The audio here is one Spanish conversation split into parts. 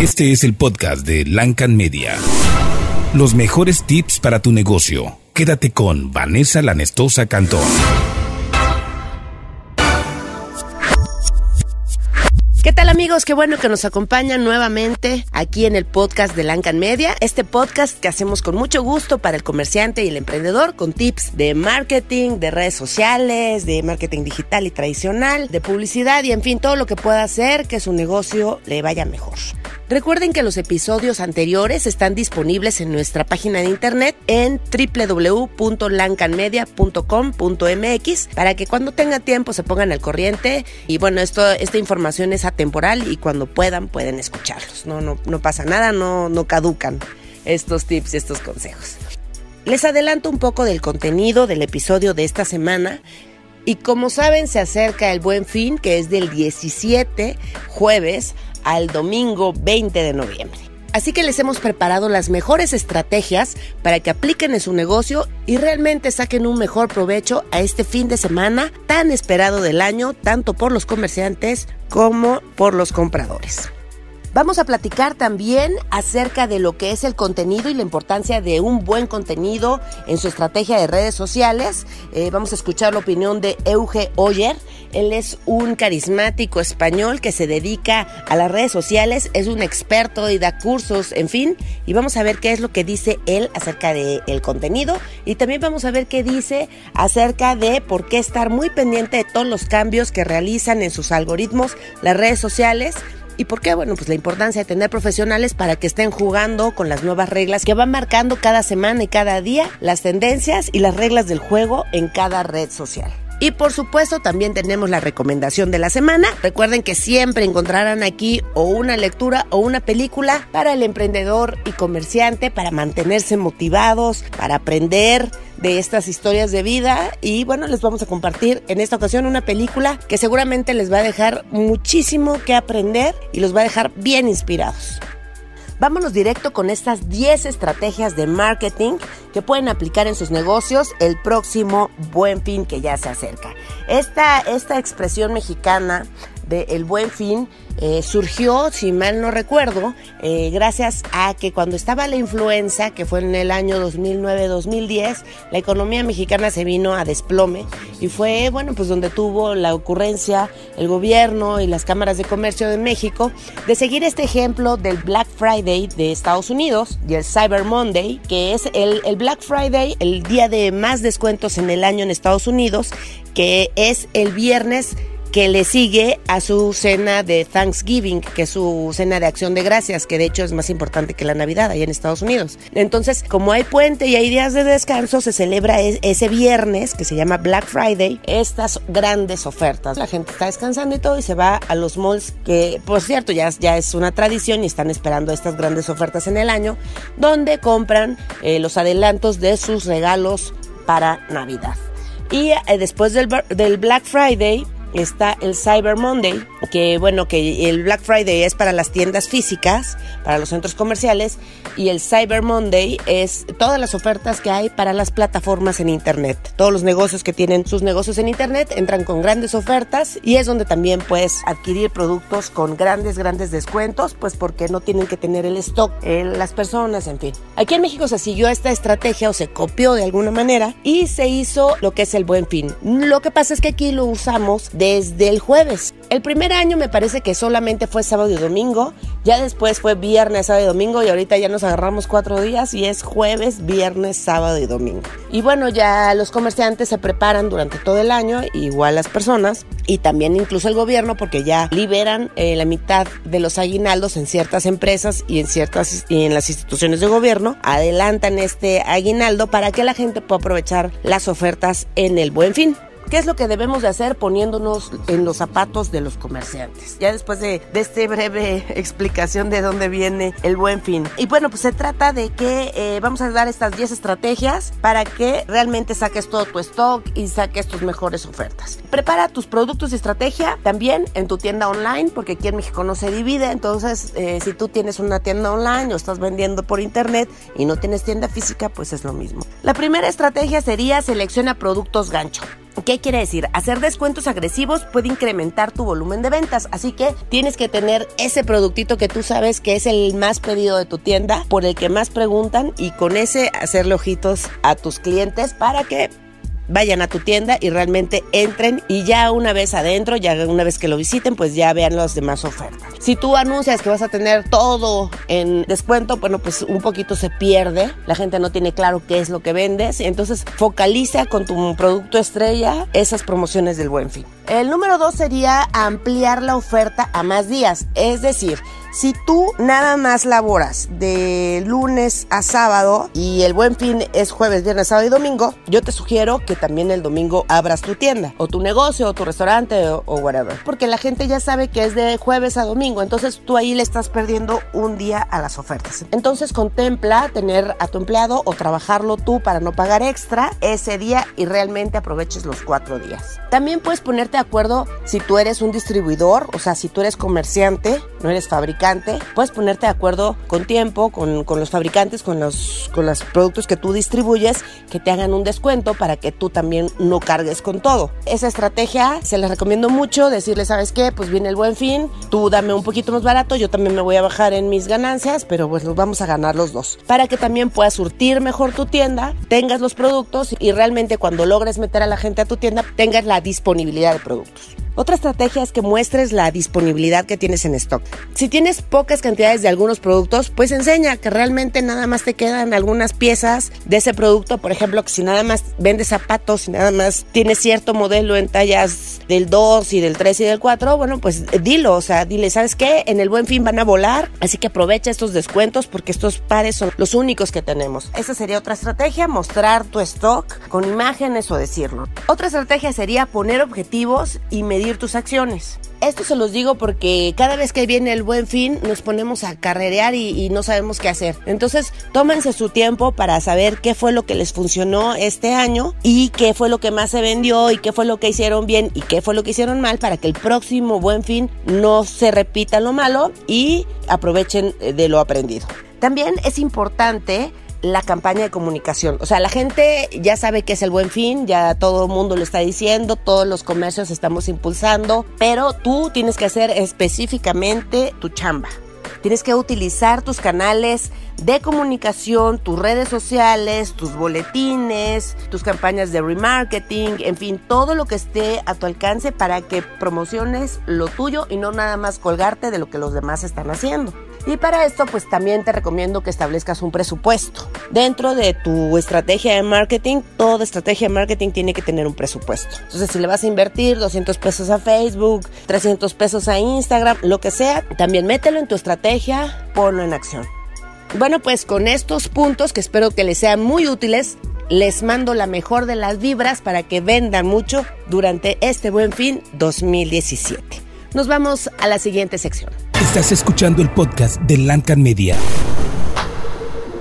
Este es el podcast de Lancan Media. Los mejores tips para tu negocio. Quédate con Vanessa Lanestosa Cantón. ¿Qué tal amigos? Qué bueno que nos acompañan nuevamente aquí en el podcast de Lancan Media. Este podcast que hacemos con mucho gusto para el comerciante y el emprendedor con tips de marketing, de redes sociales, de marketing digital y tradicional, de publicidad y en fin todo lo que pueda hacer que su negocio le vaya mejor. Recuerden que los episodios anteriores están disponibles en nuestra página de internet en www.lancanmedia.com.mx para que cuando tengan tiempo se pongan al corriente y bueno, esto, esta información es atemporal y cuando puedan pueden escucharlos. No, no, no pasa nada, no, no caducan estos tips y estos consejos. Les adelanto un poco del contenido del episodio de esta semana. Y como saben, se acerca el buen fin, que es del 17 jueves al domingo 20 de noviembre. Así que les hemos preparado las mejores estrategias para que apliquen en su negocio y realmente saquen un mejor provecho a este fin de semana tan esperado del año, tanto por los comerciantes como por los compradores. Vamos a platicar también acerca de lo que es el contenido y la importancia de un buen contenido en su estrategia de redes sociales. Eh, vamos a escuchar la opinión de Euge Oyer. Él es un carismático español que se dedica a las redes sociales, es un experto y da cursos, en fin. Y vamos a ver qué es lo que dice él acerca del el contenido. Y también vamos a ver qué dice acerca de por qué estar muy pendiente de todos los cambios que realizan en sus algoritmos las redes sociales ¿Y por qué? Bueno, pues la importancia de tener profesionales para que estén jugando con las nuevas reglas que van marcando cada semana y cada día las tendencias y las reglas del juego en cada red social. Y por supuesto también tenemos la recomendación de la semana. Recuerden que siempre encontrarán aquí o una lectura o una película para el emprendedor y comerciante para mantenerse motivados, para aprender de estas historias de vida y bueno, les vamos a compartir en esta ocasión una película que seguramente les va a dejar muchísimo que aprender y los va a dejar bien inspirados. Vámonos directo con estas 10 estrategias de marketing que pueden aplicar en sus negocios el próximo buen fin que ya se acerca. Esta, esta expresión mexicana de el buen fin eh, surgió, si mal no recuerdo, eh, gracias a que cuando estaba la influenza, que fue en el año 2009-2010, la economía mexicana se vino a desplome y fue, bueno, pues donde tuvo la ocurrencia el gobierno y las cámaras de comercio de México de seguir este ejemplo del Black Friday de Estados Unidos y el Cyber Monday, que es el Black Friday, el día de más descuentos en el año en Estados Unidos, que es el viernes que le sigue a su cena de Thanksgiving, que es su cena de acción de gracias, que de hecho es más importante que la Navidad ahí en Estados Unidos. Entonces, como hay puente y hay días de descanso, se celebra ese viernes, que se llama Black Friday, estas grandes ofertas. La gente está descansando y todo y se va a los malls, que por cierto ya, es una tradición y están esperando estas grandes ofertas en el año, donde compran eh, los adelantos de sus regalos para Navidad. Y eh, después del Black Friday, está el Cyber Monday, que bueno, que el Black Friday es para las tiendas físicas, para los centros comerciales, y el Cyber Monday es todas las ofertas que hay para las plataformas en Internet. Todos los negocios que tienen sus negocios en Internet entran con grandes ofertas y es donde también puedes adquirir productos con grandes, grandes descuentos, pues porque no tienen que tener el stock las personas, en fin. Aquí en México se siguió esta estrategia o se copió de alguna manera y se hizo lo que es el buen fin. Lo que pasa es que aquí lo usamos desde el jueves. El primer año me parece que solamente fue sábado y domingo, ya después fue viernes, sábado y domingo y ahorita ya nos agarramos cuatro días y es jueves, viernes, sábado y domingo. Y bueno, ya los comerciantes se preparan durante todo el año, igual las personas y también incluso el gobierno porque ya liberan eh, la mitad de los aguinaldos en ciertas empresas y en ciertas y en las instituciones de gobierno, adelantan este aguinaldo para que la gente pueda aprovechar las ofertas en el buen fin. ¿Qué es lo que debemos de hacer poniéndonos en los zapatos de los comerciantes? Ya después de, de esta breve explicación de dónde viene el buen fin. Y bueno, pues se trata de que eh, vamos a dar estas 10 estrategias para que realmente saques todo tu stock y saques tus mejores ofertas. Prepara tus productos y estrategia también en tu tienda online, porque aquí en México no se divide. Entonces, eh, si tú tienes una tienda online o estás vendiendo por internet y no tienes tienda física, pues es lo mismo. La primera estrategia sería selecciona productos gancho. ¿Qué quiere decir? Hacer descuentos agresivos puede incrementar tu volumen de ventas, así que tienes que tener ese productito que tú sabes que es el más pedido de tu tienda, por el que más preguntan y con ese hacerle ojitos a tus clientes para que vayan a tu tienda y realmente entren y ya una vez adentro, ya una vez que lo visiten, pues ya vean las demás ofertas. Si tú anuncias que vas a tener todo en descuento, bueno, pues un poquito se pierde, la gente no tiene claro qué es lo que vendes, entonces focaliza con tu producto estrella esas promociones del buen fin. El número dos sería ampliar la oferta a más días, es decir, si tú nada más laboras de lunes a sábado y el buen fin es jueves, viernes, sábado y domingo, yo te sugiero que también el domingo abras tu tienda o tu negocio o tu restaurante o, whatever. Porque la gente ya sabe que es de jueves a domingo, entonces tú ahí le estás perdiendo un día a las ofertas. Entonces contempla tener a tu empleado o trabajarlo tú para no pagar extra ese día y realmente aproveches los cuatro días. También puedes ponerte de acuerdo si tú eres un distribuidor, o sea, si tú eres comerciante, no eres fabricante puedes ponerte de acuerdo con tiempo, con, los fabricantes, con los, con los productos que tú distribuyes, que te hagan un descuento para que tú también no cargues con todo. Esa estrategia se les recomiendo mucho, decirle, ¿sabes qué? Pues viene el buen fin, tú dame un poquito más barato, yo también me voy a bajar en mis ganancias, pero pues los vamos a ganar los dos. Para que también puedas surtir mejor tu tienda, tengas los productos y realmente cuando logres meter a la gente a tu tienda, tengas la disponibilidad de productos. Otra estrategia es que muestres la disponibilidad que tienes en stock. Si tienes pocas cantidades de algunos productos, pues enseña que realmente nada más te quedan algunas piezas de ese producto. Por ejemplo, que si nada más vendes zapatos, si nada más tienes cierto modelo en tallas del 2 y del 3 y del 4, bueno, pues dilo, o sea, dile, ¿sabes qué? En el buen fin van a volar, así que aprovecha estos descuentos porque estos pares son los únicos que tenemos. Esa sería otra estrategia, mostrar tu stock con imágenes o decirlo. Otra estrategia sería poner objetivos y medir tus acciones. Esto se los digo porque cada vez que viene el buen fin nos ponemos a carrerear y, no sabemos qué hacer. Entonces, tómense su tiempo para saber qué fue lo que les funcionó este año y qué fue lo que más se vendió y qué fue lo que hicieron bien y qué fue lo que hicieron mal para que el próximo buen fin no se repita lo malo y aprovechen de lo aprendido. También es importante la campaña de comunicación. O sea, la gente ya sabe que es el buen fin, ya todo el mundo lo está diciendo, todos los comercios estamos impulsando, pero tú tienes que hacer específicamente tu chamba. Tienes que utilizar tus canales de comunicación, tus redes sociales, tus boletines, tus campañas de remarketing, en fin, todo lo que esté a tu alcance para que promociones lo tuyo y no nada más colgarte de lo que los demás están haciendo. Y para esto, pues también te recomiendo que establezcas un presupuesto. Dentro de tu estrategia de marketing, toda estrategia de marketing tiene que tener un presupuesto. Entonces, si le vas a invertir 200 pesos a Facebook, 300 pesos a Instagram, lo que sea, también mételo en tu estrategia, ponlo en acción. Bueno, pues con estos puntos que espero que les sean muy útiles, les mando la mejor de las vibras para que vendan mucho durante este buen fin 2017. Nos vamos a la siguiente sección. Estás escuchando el podcast de Lancan Media.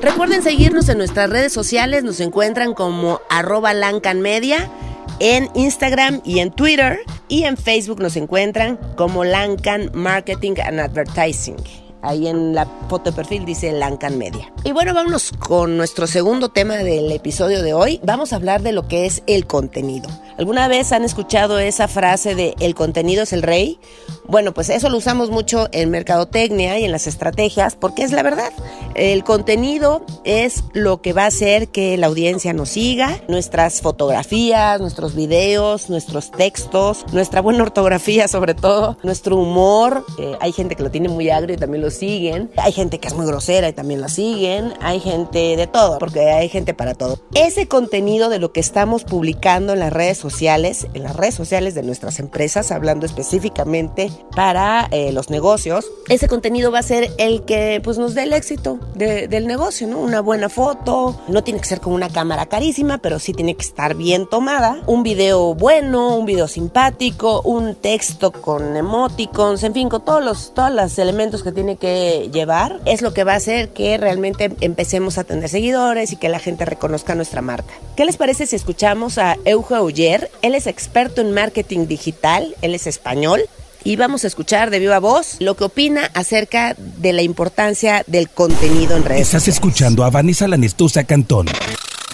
Recuerden seguirnos en nuestras redes sociales, nos encuentran como arroba Lancan Media en Instagram y en Twitter y en Facebook nos encuentran como Lancan Marketing and Advertising. Ahí en la foto de perfil dice Lancan Media. Y bueno, vámonos con nuestro segundo tema del episodio de hoy. Vamos a hablar de lo que es el contenido. ¿Alguna vez han escuchado esa frase de el contenido es el rey? Bueno, pues eso lo usamos mucho en mercadotecnia y en las estrategias porque es la verdad. El contenido es lo que va a hacer que la audiencia nos siga. Nuestras fotografías, nuestros videos, nuestros textos, nuestra buena ortografía sobre todo, nuestro humor. hay gente que lo tiene muy agrio y también lo siguen. Hay gente que es muy grosera y también la siguen. Hay gente de todo, porque hay gente para todo. Ese contenido de lo que estamos publicando en las redes sociales, en las redes sociales de nuestras empresas, hablando específicamente para eh, los negocios, ese contenido va a ser el que pues, nos dé el éxito del negocio, ¿no? Una buena foto, no tiene que ser con una cámara carísima, pero sí tiene que estar bien tomada. Un video bueno, un video simpático, un texto con emoticons, en fin, con todos los, todos los elementos que tiene que llevar, es lo que va a hacer que realmente empecemos a tener seguidores y que la gente reconozca nuestra marca. ¿Qué les parece si escuchamos a Euge Uller? Él es experto en marketing digital, él es español y vamos a escuchar de viva voz lo que opina acerca de la importancia del contenido en redes Estás escuchando a Vanessa Lanestosa Cantón.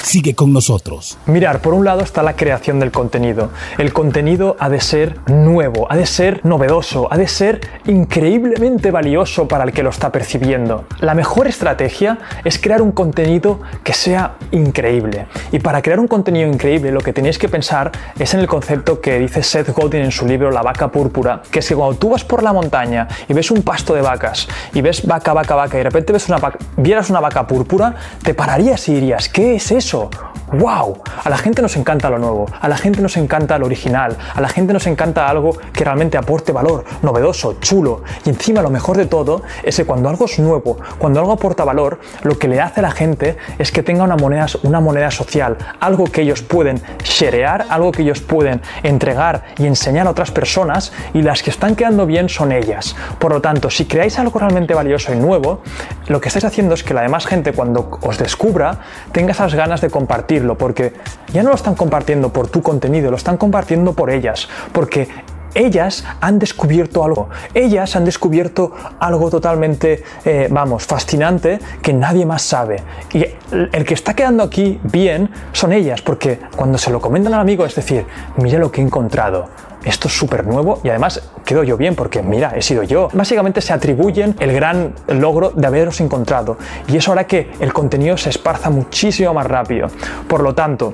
Sigue con nosotros. Mirar, por un lado está la creación del contenido. El contenido ha de ser nuevo, ha de ser novedoso, ha de ser increíblemente valioso para el que lo está percibiendo. La mejor estrategia es crear un contenido que sea increíble. Y para crear un contenido increíble lo que tenéis que pensar es en el concepto que dice Seth Godin en su libro La vaca púrpura, que es que cuando tú vas por la montaña y ves un pasto de vacas y ves vaca, vaca, vaca y de repente ves una vieras una vaca púrpura, te pararías y dirías, ¿qué es eso? ¡Wow! A la gente nos encanta lo nuevo, a la gente nos encanta lo original, a la gente nos encanta algo que realmente aporte valor, novedoso, chulo. Y encima lo mejor de todo es que cuando algo es nuevo, cuando algo aporta valor, lo que le hace a la gente es que tenga una moneda, una moneda social, algo que ellos pueden sharear, algo que ellos pueden entregar y enseñar a otras personas y las que están quedando bien son ellas. Por lo tanto, si creáis algo realmente valioso y nuevo, lo que estáis haciendo es que la demás gente cuando os descubra tenga esas ganas de compartirlo, porque ya no lo están compartiendo por tu contenido, lo están compartiendo por ellas, porque ellas han descubierto algo, ellas han descubierto algo totalmente, eh, vamos, fascinante que nadie más sabe. Y el que está quedando aquí bien son ellas, porque cuando se lo comentan al amigo es decir, mira lo que he encontrado, esto es súper nuevo y además quedo yo bien porque mira, he sido yo. Básicamente se atribuyen el gran logro de haberos encontrado y eso hará que el contenido se esparza muchísimo más rápido. Por lo tanto,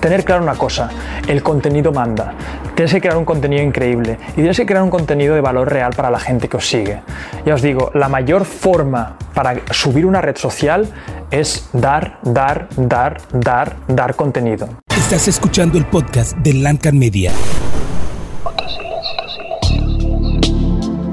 tener claro una cosa, el contenido manda. Tienes que crear un contenido increíble y tienes que crear un contenido de valor real para la gente que os sigue. Ya os digo, la mayor forma para subir una red social es dar, dar, dar, dar, dar contenido. Estás escuchando el podcast de Lancan Media.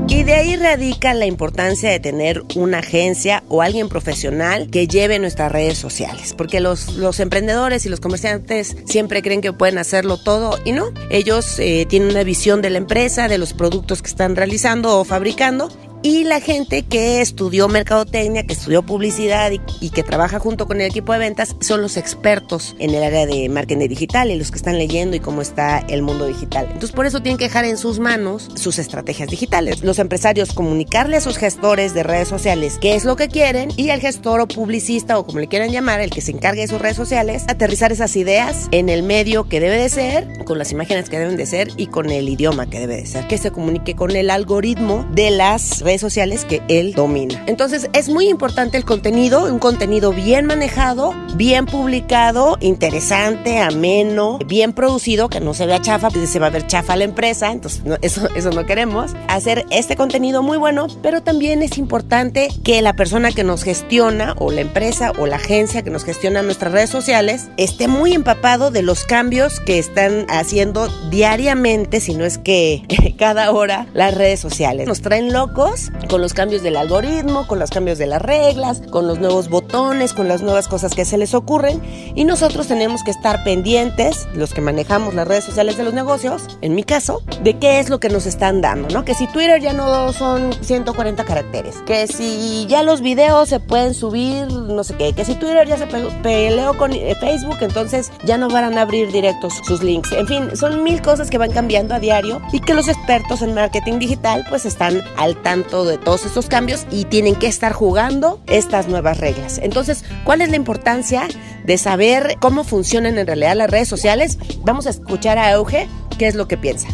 Y de ahí radica la importancia de tener una agencia o alguien profesional que lleve nuestras redes sociales, porque los, emprendedores y los comerciantes siempre creen que pueden hacerlo todo y no. Ellos eh, tienen una visión de la empresa, de los productos que están realizando o fabricando y la gente que estudió mercadotecnia, que estudió publicidad y, que trabaja junto con el equipo de ventas son los expertos en el área de marketing digital y los que están leyendo y cómo está el mundo digital. Entonces por eso tienen que dejar en sus manos sus estrategias digitales. Los empresarios comunicarle a sus gestores de redes sociales qué es lo que quieren y al gestor o publicista o como le quieran llamar, el que se encargue de sus redes sociales, aterrizar esas ideas en el medio que debe de ser, con las imágenes que deben de ser y con el idioma que debe de ser. Que se comunique con el algoritmo de las redes sociales que él domina. Entonces es muy importante el contenido, un contenido bien manejado, bien publicado, interesante, ameno, bien producido, que no se vea chafa, pues se va a ver chafa la empresa, entonces eso, eso no queremos. Hacer este contenido muy bueno, pero también es importante que la persona que nos gestiona o la empresa o la agencia que nos gestiona nuestras redes sociales esté muy empapado de los cambios que están haciendo diariamente, si no es que cada hora, las redes sociales. Nos traen locos con los cambios del algoritmo, con los cambios de las reglas, con los nuevos botones, con las nuevas cosas que se les ocurren y nosotros tenemos que estar pendientes, los que manejamos las redes sociales de los negocios, en mi caso, de qué es lo que nos están dando, ¿no? Que si Twitter ya no son 140 caracteres, que si ya los videos se pueden subir, no sé qué, que si Twitter ya se peleó con eh, Facebook, entonces ya no van a abrir directos sus links. En fin, son mil cosas que van cambiando a diario y que los expertos en marketing digital pues están al tanto de todos estos cambios y tienen que estar jugando estas nuevas reglas. Entonces, ¿cuál es la importancia de saber cómo funcionan en realidad las redes sociales? Vamos a escuchar a Euge qué es lo que piensa.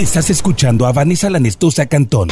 Estás escuchando a Vanessa Lanestosa Cantón.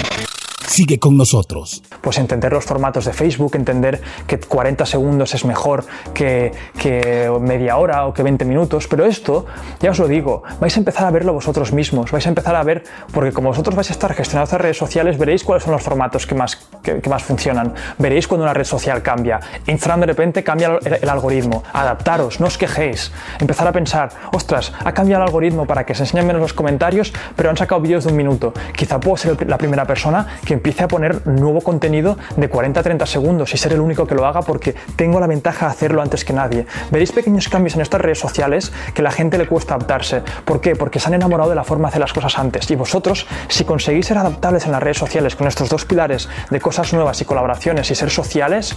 Sigue con nosotros. Pues entender los formatos de Facebook, entender que 40 segundos es mejor que, que, media hora o que 20 minutos, pero esto, ya os lo digo, vais a empezar a verlo vosotros mismos, vais a empezar a ver, porque como vosotros vais a estar gestionando estas redes sociales, veréis cuáles son los formatos que más, que, más funcionan, veréis cuando una red social cambia, Instagram de repente cambia el, el, algoritmo, adaptaros, no os quejéis, empezar a pensar, ostras, ha cambiado el algoritmo para que se enseñen menos los comentarios, pero han sacado vídeos de un minuto, quizá puedo ser la primera persona que empiece a poner nuevo contenido de 40 a 30 segundos y ser el único que lo haga porque tengo la ventaja de hacerlo antes que nadie. Veréis pequeños cambios en estas redes sociales que a la gente le cuesta adaptarse. ¿Por qué? Porque se han enamorado de la forma de hacer las cosas antes. Y vosotros, si conseguís ser adaptables en las redes sociales con estos dos pilares de cosas nuevas y colaboraciones y ser sociales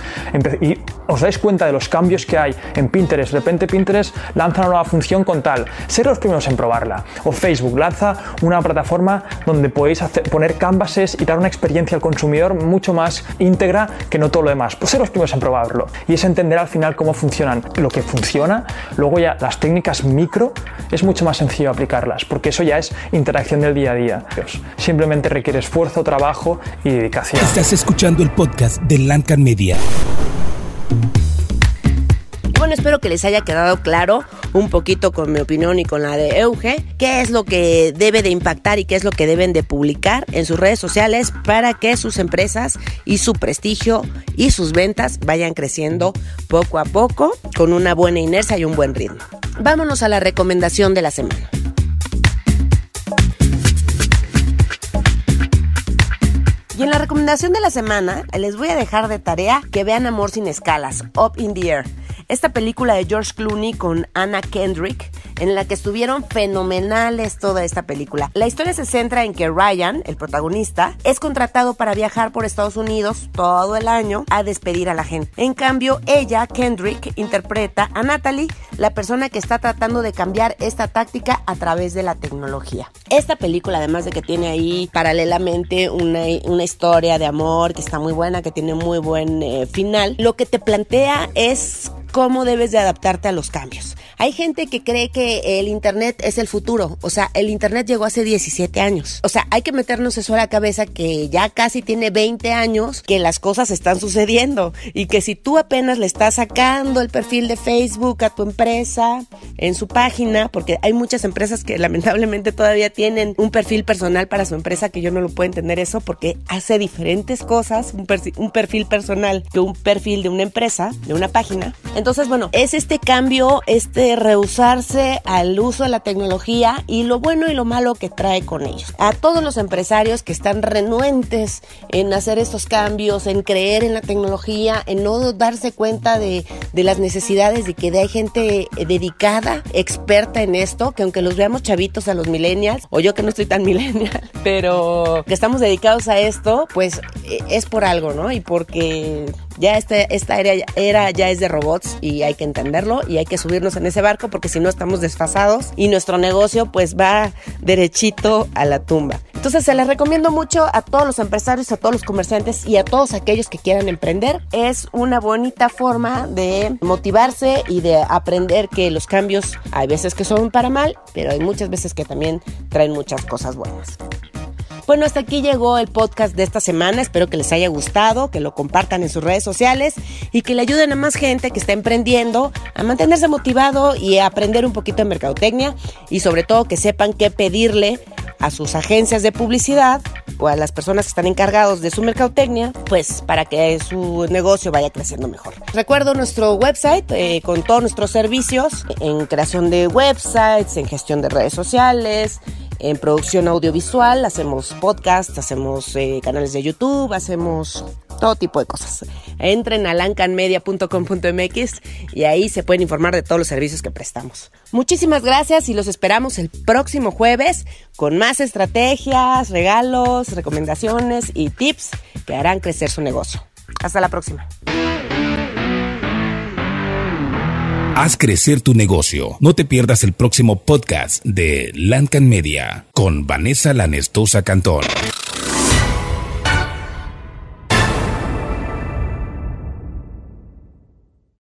y os dais cuenta de los cambios que hay en Pinterest. De repente Pinterest lanza una nueva función con tal. Ser los primeros en probarla. O Facebook lanza una plataforma donde podéis poner canvases y dar una experiencia al consumidor mucho más íntegra que no todo lo demás. Pues ser los primeros en probarlo. Y es entender al final cómo funcionan. Lo que funciona, luego ya las técnicas micro, es mucho más sencillo aplicarlas, porque eso ya es interacción del día a día. Simplemente requiere esfuerzo, trabajo y dedicación. Estás escuchando el podcast de Lancan Media. Bueno, espero que les haya quedado claro un poquito con mi opinión y con la de Euge, qué es lo que debe de impactar y qué es lo que deben de publicar en sus redes sociales para que sus empresas y su prestigio y sus ventas vayan creciendo poco a poco con una buena inercia y un buen ritmo. Vámonos a la recomendación de la semana. Y en la recomendación de la semana les voy a dejar de tarea que vean Amor sin escalas, Up in the Air. Esta película de George Clooney con Anna Kendrick en la que estuvieron fenomenales toda esta película. La historia se centra en que Ryan, el protagonista, es contratado para viajar por Estados Unidos todo el año a despedir a la gente. En cambio, ella, Kendrick, interpreta a Natalie, la persona que está tratando de cambiar esta táctica a través de la tecnología. Esta película, además de que tiene ahí paralelamente una, historia de amor que está muy buena, que tiene muy buen eh, final, lo que te plantea es cómo debes de adaptarte a los cambios. Hay gente que cree que el Internet es el futuro. O sea, el Internet llegó hace 17 años. O sea, hay que meternos eso a la cabeza que ya casi tiene 20 años que las cosas están sucediendo y que si tú apenas le estás sacando el perfil de Facebook a tu empresa en su página, porque hay muchas empresas que lamentablemente todavía tienen un perfil personal para su empresa que yo no lo puedo entender eso porque hace diferentes cosas, un, perfil personal que un perfil de una empresa, de una página. Entonces, bueno, es este cambio, este rehusarse al uso de la tecnología y lo bueno y lo malo que trae con ellos. A todos los empresarios que están renuentes en hacer estos cambios, en creer en la tecnología, en no darse cuenta de, de las necesidades de que hay gente dedicada, experta en esto, que aunque los veamos chavitos a los millennials, o yo que no estoy tan millennial, pero que estamos dedicados a esto, pues eh, es por algo, ¿no? Y porque ya esta era, era ya es de robots y hay que entenderlo y hay que subirnos en ese barco porque si no estamos desfasados y nuestro negocio pues va derechito a la tumba. Entonces se les recomiendo mucho a todos los empresarios, a todos los comerciantes y a todos aquellos que quieran emprender. Es una bonita forma de motivarse y de aprender que los cambios hay veces que son para mal, pero hay muchas veces que también traen muchas cosas buenas. Bueno, hasta aquí llegó el podcast de esta semana. Espero que les haya gustado, que lo compartan en sus redes sociales y que le ayuden a más gente que está emprendiendo a mantenerse motivado y a aprender un poquito de mercadotecnia y sobre todo que sepan qué pedirle a sus agencias de publicidad o a las personas que están encargados de su mercadotecnia, pues para que su negocio vaya creciendo mejor. Recuerdo nuestro website eh, con todos nuestros servicios en creación de websites, en gestión de redes sociales, en producción audiovisual, hacemos podcast, hacemos eh, canales de YouTube, hacemos todo tipo de cosas. Entren a lancanmedia.com.mx y ahí se pueden informar de todos los servicios que prestamos. Muchísimas gracias y los esperamos el próximo jueves con más estrategias, regalos, recomendaciones y tips que harán crecer su negocio. Hasta la próxima. Haz crecer tu negocio. No te pierdas el próximo podcast de Lancan Media con Vanessa Lanestosa Cantón.